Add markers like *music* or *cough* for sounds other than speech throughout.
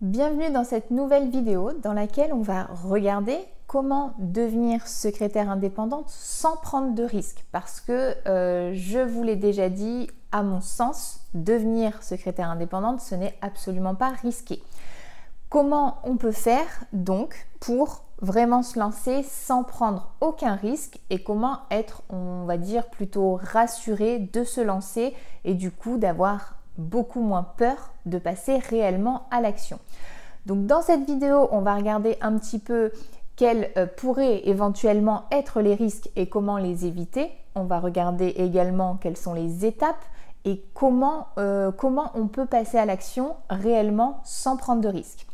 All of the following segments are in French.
Bienvenue dans cette nouvelle vidéo dans laquelle on va regarder comment devenir secrétaire indépendante sans prendre de risques. Parce que euh, je vous l'ai déjà dit, à mon sens, devenir secrétaire indépendante, ce n'est absolument pas risqué. Comment on peut faire donc pour vraiment se lancer sans prendre aucun risque et comment être, on va dire, plutôt rassuré de se lancer et du coup d'avoir beaucoup moins peur de passer réellement à l'action. Donc dans cette vidéo, on va regarder un petit peu quels euh, pourraient éventuellement être les risques et comment les éviter. On va regarder également quelles sont les étapes et comment, euh, comment on peut passer à l'action réellement sans prendre de risques.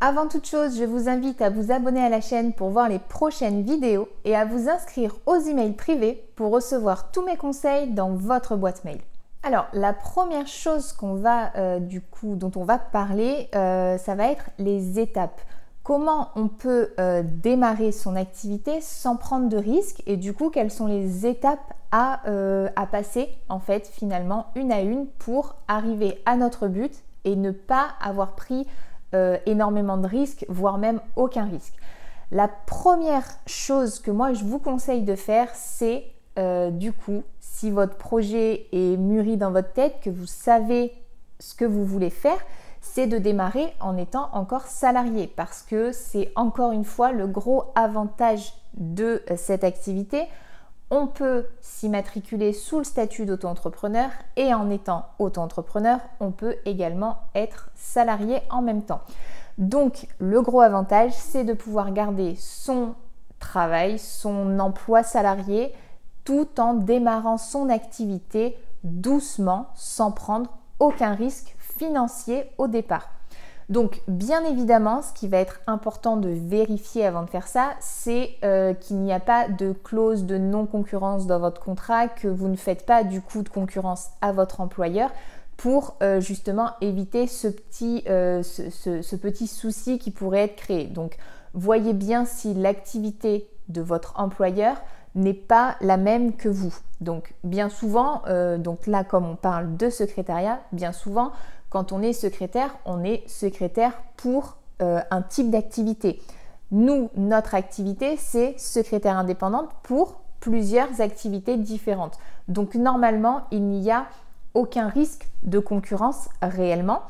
Avant toute chose, je vous invite à vous abonner à la chaîne pour voir les prochaines vidéos et à vous inscrire aux emails privés pour recevoir tous mes conseils dans votre boîte mail. Alors, la première chose qu'on va, euh, du coup, dont on va parler, euh, ça va être les étapes. Comment on peut euh, démarrer son activité sans prendre de risques et du coup, quelles sont les étapes à, à passer, en fait, finalement, une à une pour arriver à notre but et ne pas avoir pris énormément de risques, voire même aucun risque. La première chose que moi, je vous conseille de faire, c'est du coup si votre projet est mûri dans votre tête, que vous savez ce que vous voulez faire, c'est de démarrer en étant encore salarié parce que c'est encore une fois le gros avantage de euh, cette activité. On peut s'immatriculer sous le statut d'auto-entrepreneur et en étant auto-entrepreneur, on peut également être salarié en même temps. Donc le gros avantage, c'est de pouvoir garder son travail, son emploi salarié tout en démarrant son activité doucement sans prendre aucun risque financier au départ. Donc bien évidemment, ce qui va être important de vérifier avant de faire ça, c'est euh, qu'il n'y a pas de clause de non-concurrence dans votre contrat, que vous ne faites pas du coup de concurrence à votre employeur pour euh, justement éviter ce petit, euh, ce petit souci qui pourrait être créé. Donc voyez bien si l'activité de votre employeur n'est pas la même que vous. Donc bien souvent, euh, donc là comme on parle de secrétariat, bien souvent quand on est secrétaire, on est secrétaire pour euh, un type d'activité. Nous, notre activité, c'est secrétaire indépendante pour plusieurs activités différentes. Donc normalement, il n'y a aucun risque de concurrence réellement.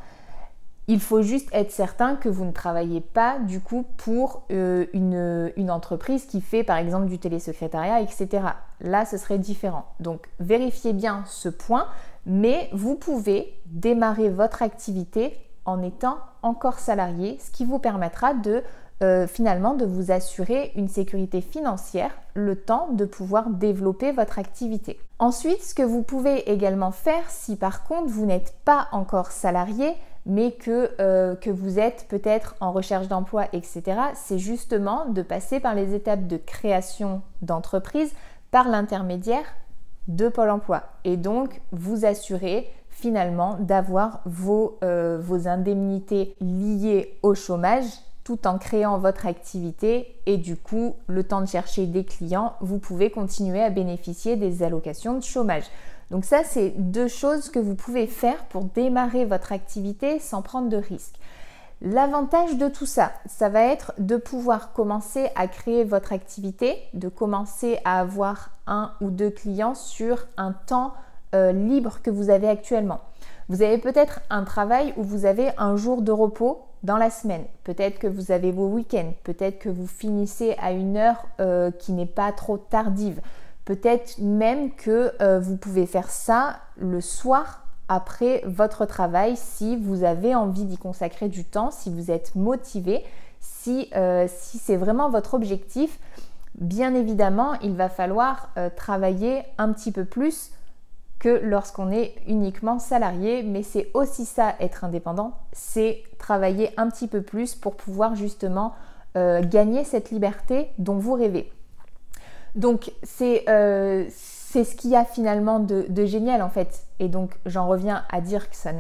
Il faut juste être certain que vous ne travaillez pas du coup pour euh, une, entreprise qui fait par exemple du télésecrétariat, etc. Là, ce serait différent. Donc, vérifiez bien ce point, mais vous pouvez démarrer votre activité en étant encore salarié, ce qui vous permettra de euh, finalement de vous assurer une sécurité financière le temps de pouvoir développer votre activité. Ensuite, ce que vous pouvez également faire si par contre vous n'êtes pas encore salarié, mais que, euh, que vous êtes peut-être en recherche d'emploi, etc., c'est justement de passer par les étapes de création d'entreprise par l'intermédiaire de Pôle Emploi. Et donc, vous assurer finalement d'avoir euh, vos indemnités liées au chômage tout en créant votre activité et du coup, le temps de chercher des clients, vous pouvez continuer à bénéficier des allocations de chômage. Donc ça, c'est deux choses que vous pouvez faire pour démarrer votre activité sans prendre de risques. L'avantage de tout ça, ça va être de pouvoir commencer à créer votre activité, de commencer à avoir un ou deux clients sur un temps euh, libre que vous avez actuellement. Vous avez peut-être un travail où vous avez un jour de repos dans la semaine. Peut-être que vous avez vos week-ends. Peut-être que vous finissez à une heure euh, qui n'est pas trop tardive. Peut-être même que euh, vous pouvez faire ça le soir après votre travail si vous avez envie d'y consacrer du temps, si vous êtes motivé, si, euh, si c'est vraiment votre objectif. Bien évidemment, il va falloir euh, travailler un petit peu plus que lorsqu'on est uniquement salarié, mais c'est aussi ça être indépendant, c'est travailler un petit peu plus pour pouvoir justement gagner cette liberté dont vous rêvez. Donc euh, c'est ce qu'il y a finalement de, génial en fait. Et donc j'en reviens à dire que ça,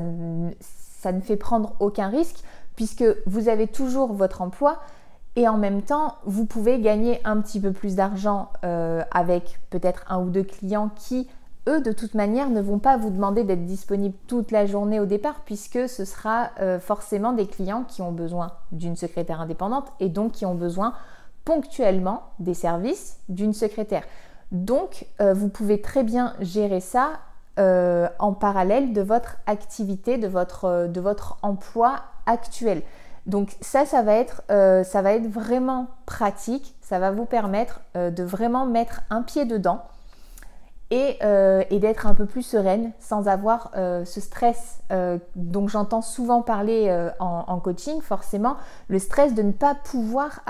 ne fait prendre aucun risque puisque vous avez toujours votre emploi et en même temps vous pouvez gagner un petit peu plus d'argent euh, avec peut-être un ou deux clients qui eux, de toute manière, ne vont pas vous demander d'être disponible toute la journée au départ, puisque ce sera euh, forcément des clients qui ont besoin d'une secrétaire indépendante et donc qui ont besoin ponctuellement des services d'une secrétaire. Donc, euh, vous pouvez très bien gérer ça euh, en parallèle de votre activité, de votre, de votre emploi actuel. Donc ça, ça va, être, ça va être vraiment pratique, ça va vous permettre de vraiment mettre un pied dedans euh, et, d'être un peu plus sereine sans avoir euh, ce stress euh, dont j'entends souvent parler en, coaching, forcément, le stress de ne pas pouvoir,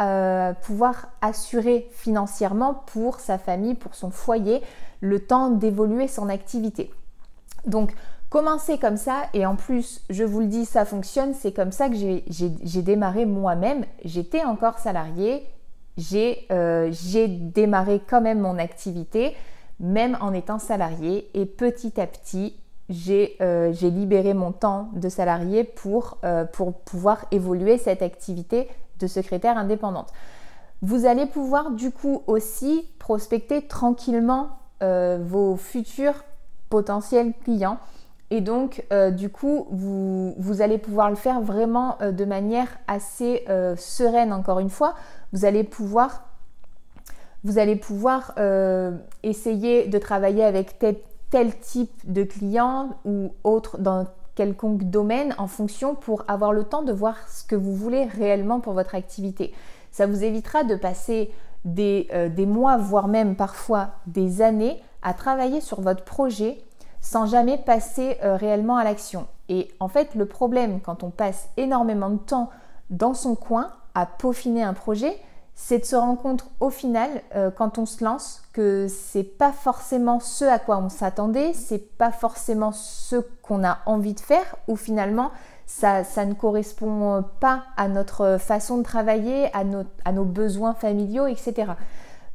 pouvoir assurer financièrement pour sa famille, pour son foyer, le temps d'évoluer son activité. Donc, commencer comme ça, et en plus, je vous le dis, ça fonctionne, c'est comme ça que j'ai démarré moi-même. J'étais encore salariée, j'ai démarré quand même mon activité même en étant salarié. Et petit à petit, j'ai euh, libéré mon temps de salarié pour, euh, pour pouvoir évoluer cette activité de secrétaire indépendante. Vous allez pouvoir du coup aussi prospecter tranquillement euh, vos futurs potentiels clients. Et donc, du coup, vous, vous, allez pouvoir le faire vraiment de manière assez sereine, encore une fois. Vous allez pouvoir vous allez pouvoir euh, essayer de travailler avec tel, type de client ou autre dans quelconque domaine en fonction pour avoir le temps de voir ce que vous voulez réellement pour votre activité. Ça vous évitera de passer des, euh, mois, voire même parfois des années à travailler sur votre projet sans jamais passer euh, réellement à l'action. Et en fait, le problème quand on passe énormément de temps dans son coin à peaufiner un projet, c'est de se rendre compte au final, euh, quand on se lance, que c'est pas forcément ce à quoi on s'attendait, c'est pas forcément ce qu'on a envie de faire, ou finalement ça, ne correspond pas à notre façon de travailler, à nos, besoins familiaux, etc.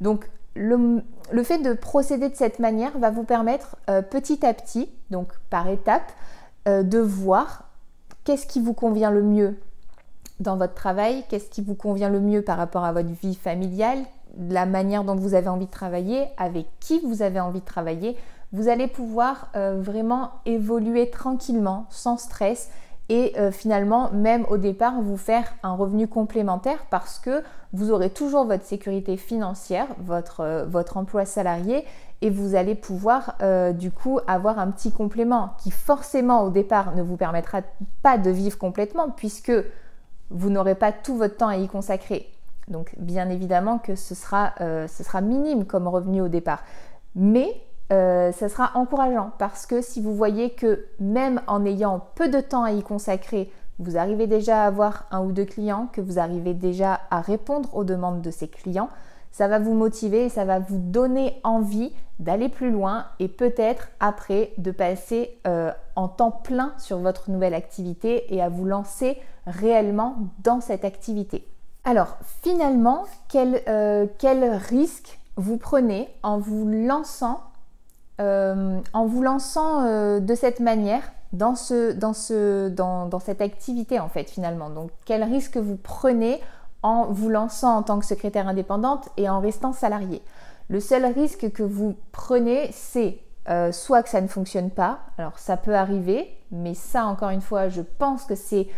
Donc le, fait de procéder de cette manière va vous permettre euh, petit à petit, donc par étapes, euh, de voir qu'est-ce qui vous convient le mieux dans votre travail, qu'est-ce qui vous convient le mieux par rapport à votre vie familiale, la manière dont vous avez envie de travailler, avec qui vous avez envie de travailler. Vous allez pouvoir euh, vraiment évoluer tranquillement, sans stress et euh, finalement même au départ vous faire un revenu complémentaire parce que vous aurez toujours votre sécurité financière, votre, euh, votre emploi salarié et vous allez pouvoir du coup avoir un petit complément qui forcément au départ ne vous permettra pas de vivre complètement puisque vous n'aurez pas tout votre temps à y consacrer. Donc bien évidemment que ce sera, euh, ce sera minime comme revenu au départ. Mais euh, ça sera encourageant parce que si vous voyez que même en ayant peu de temps à y consacrer, vous arrivez déjà à avoir un ou deux clients, que vous arrivez déjà à répondre aux demandes de ces clients, ça va vous motiver ça va vous donner envie d'aller plus loin et peut-être après de passer euh, en temps plein sur votre nouvelle activité et à vous lancer réellement dans cette activité. Alors finalement, quel, euh, risque vous prenez en vous lançant, euh, en vous lançant de cette manière dans, ce, dans, ce, dans, dans cette activité en fait finalement? Donc quel risque vous prenez en vous lançant en tant que secrétaire indépendante et en restant salarié. Le seul risque que vous prenez, c'est euh, soit que ça ne fonctionne pas, alors ça peut arriver, mais ça encore une fois, je pense que c'est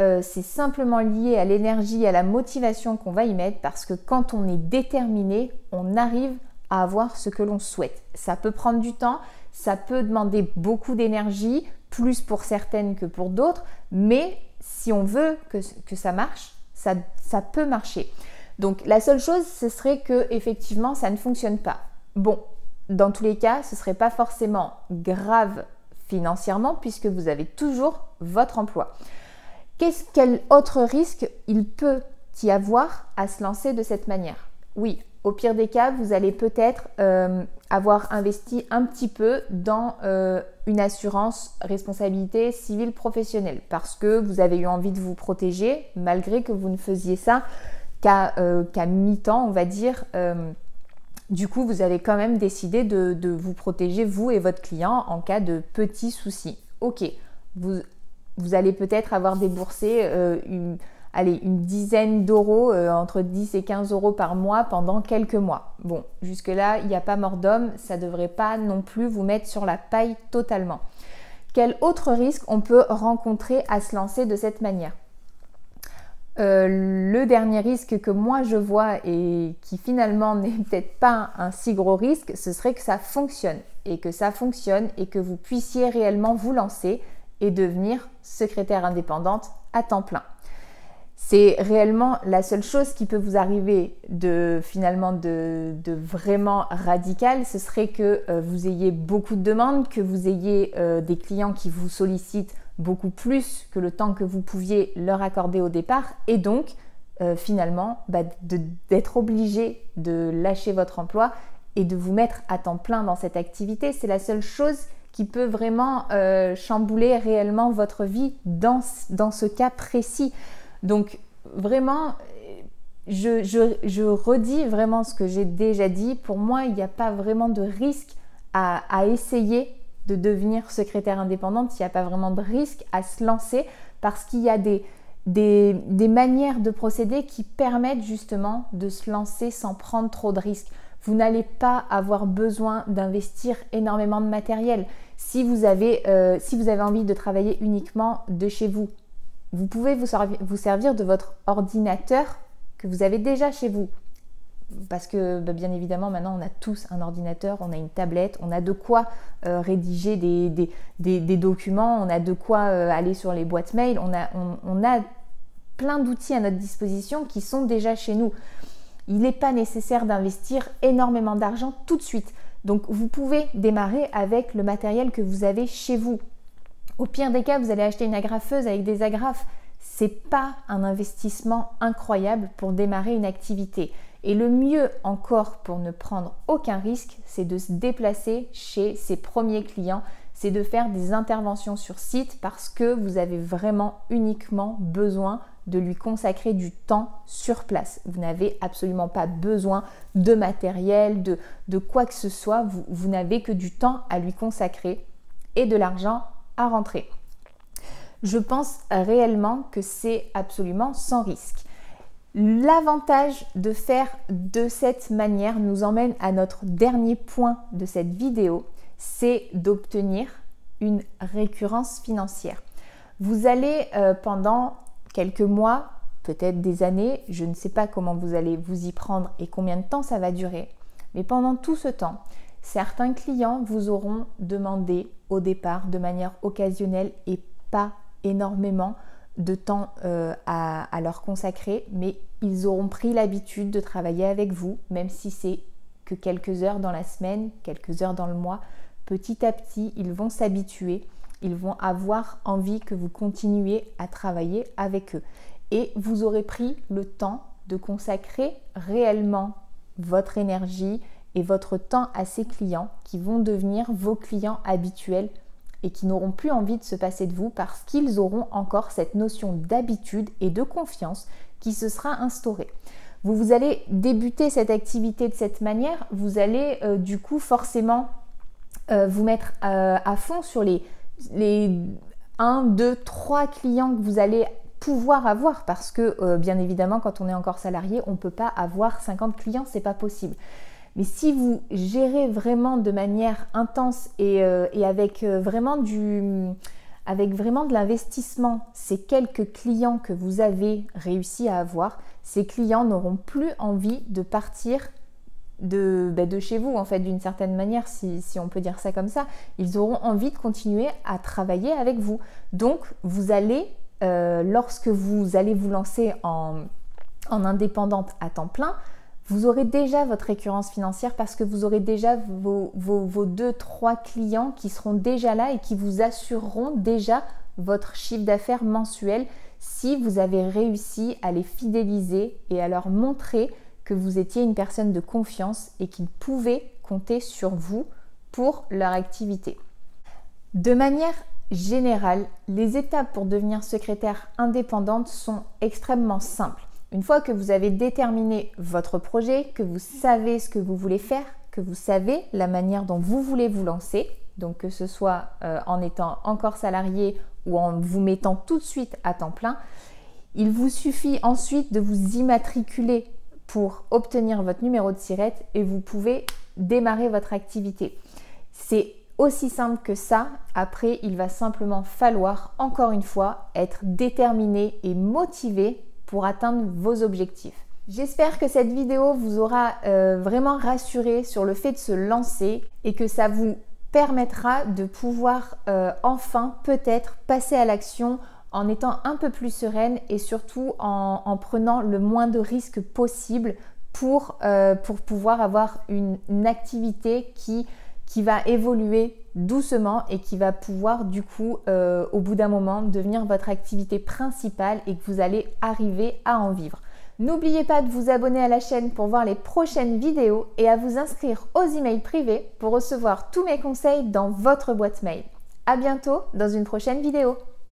euh, simplement lié à l'énergie, à la motivation qu'on va y mettre, parce que quand on est déterminé, on arrive à avoir ce que l'on souhaite. Ça peut prendre du temps, ça peut demander beaucoup d'énergie, plus pour certaines que pour d'autres, mais si on veut que ça marche, ça, peut marcher. Donc la seule chose, ce serait que effectivement, ça ne fonctionne pas. Bon, dans tous les cas, ce ne serait pas forcément grave financièrement puisque vous avez toujours votre emploi. Quel autre risque il peut y avoir à se lancer de cette manière? Oui, au pire des cas, vous allez peut-être euh, avoir investi un petit peu dans euh, une assurance responsabilité civile professionnelle parce que vous avez eu envie de vous protéger malgré que vous ne faisiez ça qu'à euh, mi-temps, on va dire. du coup, vous avez quand même décidé de, vous protéger, vous et votre client, en cas de petits soucis. Ok, vous, vous allez peut-être avoir déboursé une allez, une dizaine d'euros, euh, entre 10 et 15 euros par mois pendant quelques mois. Bon, jusque-là, il n'y a pas mort d'homme, ça ne devrait pas non plus vous mettre sur la paille totalement. Quel autre risque on peut rencontrer à se lancer de cette manière? Euh, le dernier risque que moi je vois et qui finalement *laughs* n'est peut-être pas un si gros risque, ce serait que ça fonctionne et que ça fonctionne et que vous puissiez réellement vous lancer et devenir secrétaire indépendante à temps plein. C'est réellement la seule chose qui peut vous arriver de finalement de, vraiment radical, ce serait que euh, vous ayez beaucoup de demandes, que vous ayez euh, des clients qui vous sollicitent beaucoup plus que le temps que vous pouviez leur accorder au départ et donc euh, finalement bah, d'être obligé de lâcher votre emploi et de vous mettre à temps plein dans cette activité. C'est la seule chose qui peut vraiment chambouler réellement votre vie dans ce cas précis. Donc vraiment, je, redis vraiment ce que j'ai déjà dit. Pour moi, il n'y a pas vraiment de risque à, essayer de devenir secrétaire indépendante, il n'y a pas vraiment de risque à se lancer parce qu'il y a des, manières de procéder qui permettent justement de se lancer sans prendre trop de risques. Vous n'allez pas avoir besoin d'investir énormément de matériel. Si vous, avez, euh, si vous avez envie de travailler uniquement de chez vous, vous pouvez vous, servir de votre ordinateur que vous avez déjà chez vous parce que bah, bien évidemment maintenant on a tous un ordinateur, on a une tablette, on a de quoi euh, rédiger des, documents, on a de quoi euh, aller sur les boîtes mail, on, a plein d'outils à notre disposition qui sont déjà chez nous. Il n'est pas nécessaire d'investir énormément d'argent tout de suite. Donc vous pouvez démarrer avec le matériel que vous avez chez vous. Au pire des cas, vous allez acheter une agrafeuse avec des agrafes. C'est pas un investissement incroyable pour démarrer une activité. Et le mieux encore pour ne prendre aucun risque, c'est de se déplacer chez ses premiers clients, c'est de faire des interventions sur site parce que vous avez vraiment uniquement besoin de lui consacrer du temps sur place. Vous n'avez absolument pas besoin de matériel, de, quoi que ce soit. Vous n'avez que du temps à lui consacrer et de l'argent à rentrer. Je pense réellement que c'est absolument sans risque. L'avantage de faire de cette manière nous emmène à notre dernier point de cette vidéo, c'est d'obtenir une récurrence financière. Vous allez euh, pendant quelques mois, peut-être des années, je ne sais pas comment vous allez vous y prendre et combien de temps ça va durer, mais pendant tout ce temps, certains clients vous auront demandé au départ de manière occasionnelle et pas énormément de temps euh, à, leur consacrer, mais ils auront pris l'habitude de travailler avec vous, même si c'est que quelques heures dans la semaine, quelques heures dans le mois. Petit à petit, ils vont s'habituer, ils vont avoir envie que vous continuiez à travailler avec eux. Et vous aurez pris le temps de consacrer réellement votre énergie et votre temps à ces clients qui vont devenir vos clients habituels et qui n'auront plus envie de se passer de vous parce qu'ils auront encore cette notion d'habitude et de confiance qui se sera instaurée. Vous, vous allez débuter cette activité de cette manière, vous allez euh, du coup forcément euh, vous mettre euh, à fond sur les, les 1, 2, 3 clients que vous allez pouvoir avoir parce que bien évidemment quand on est encore salarié on ne peut pas avoir 50 clients, c'est pas possible. Mais si vous gérez vraiment de manière intense et, euh, avec, euh, vraiment du, avec vraiment de l'investissement ces quelques clients que vous avez réussi à avoir, ces clients n'auront plus envie de partir de, de chez vous, en fait, d'une certaine manière, si, si, on peut dire ça comme ça. Ils auront envie de continuer à travailler avec vous. Donc, vous allez, euh, lorsque vous allez vous lancer en, en indépendante à temps plein, vous aurez déjà votre récurrence financière parce que vous aurez déjà vos, vos, deux, trois clients qui seront déjà là et qui vous assureront déjà votre chiffre d'affaires mensuel si vous avez réussi à les fidéliser et à leur montrer que vous étiez une personne de confiance et qu'ils pouvaient compter sur vous pour leur activité. De manière générale, les étapes pour devenir secrétaire indépendante sont extrêmement simples. Une fois que vous avez déterminé votre projet, que vous savez ce que vous voulez faire, que vous savez la manière dont vous voulez vous lancer, donc que ce soit euh, en étant encore salarié ou en vous mettant tout de suite à temps plein, Il vous suffit ensuite de vous immatriculer pour obtenir votre numéro de SIRET et vous pouvez démarrer votre activité. C'est aussi simple que ça. Après, il va simplement falloir, encore une fois, être déterminé et motivé pour atteindre vos objectifs. J'espère que cette vidéo vous aura euh, vraiment rassuré sur le fait de se lancer et que ça vous permettra de pouvoir euh, enfin peut-être passer à l'action en étant un peu plus sereine et surtout en, prenant le moins de risques possible pour, euh, pour pouvoir avoir une, activité qui, qui, va évoluer doucement et qui va pouvoir du coup euh, au bout d'un moment devenir votre activité principale et que vous allez arriver à en vivre. N'oubliez pas de vous abonner à la chaîne pour voir les prochaines vidéos et à vous inscrire aux emails privés pour recevoir tous mes conseils dans votre boîte mail. A bientôt dans une prochaine vidéo.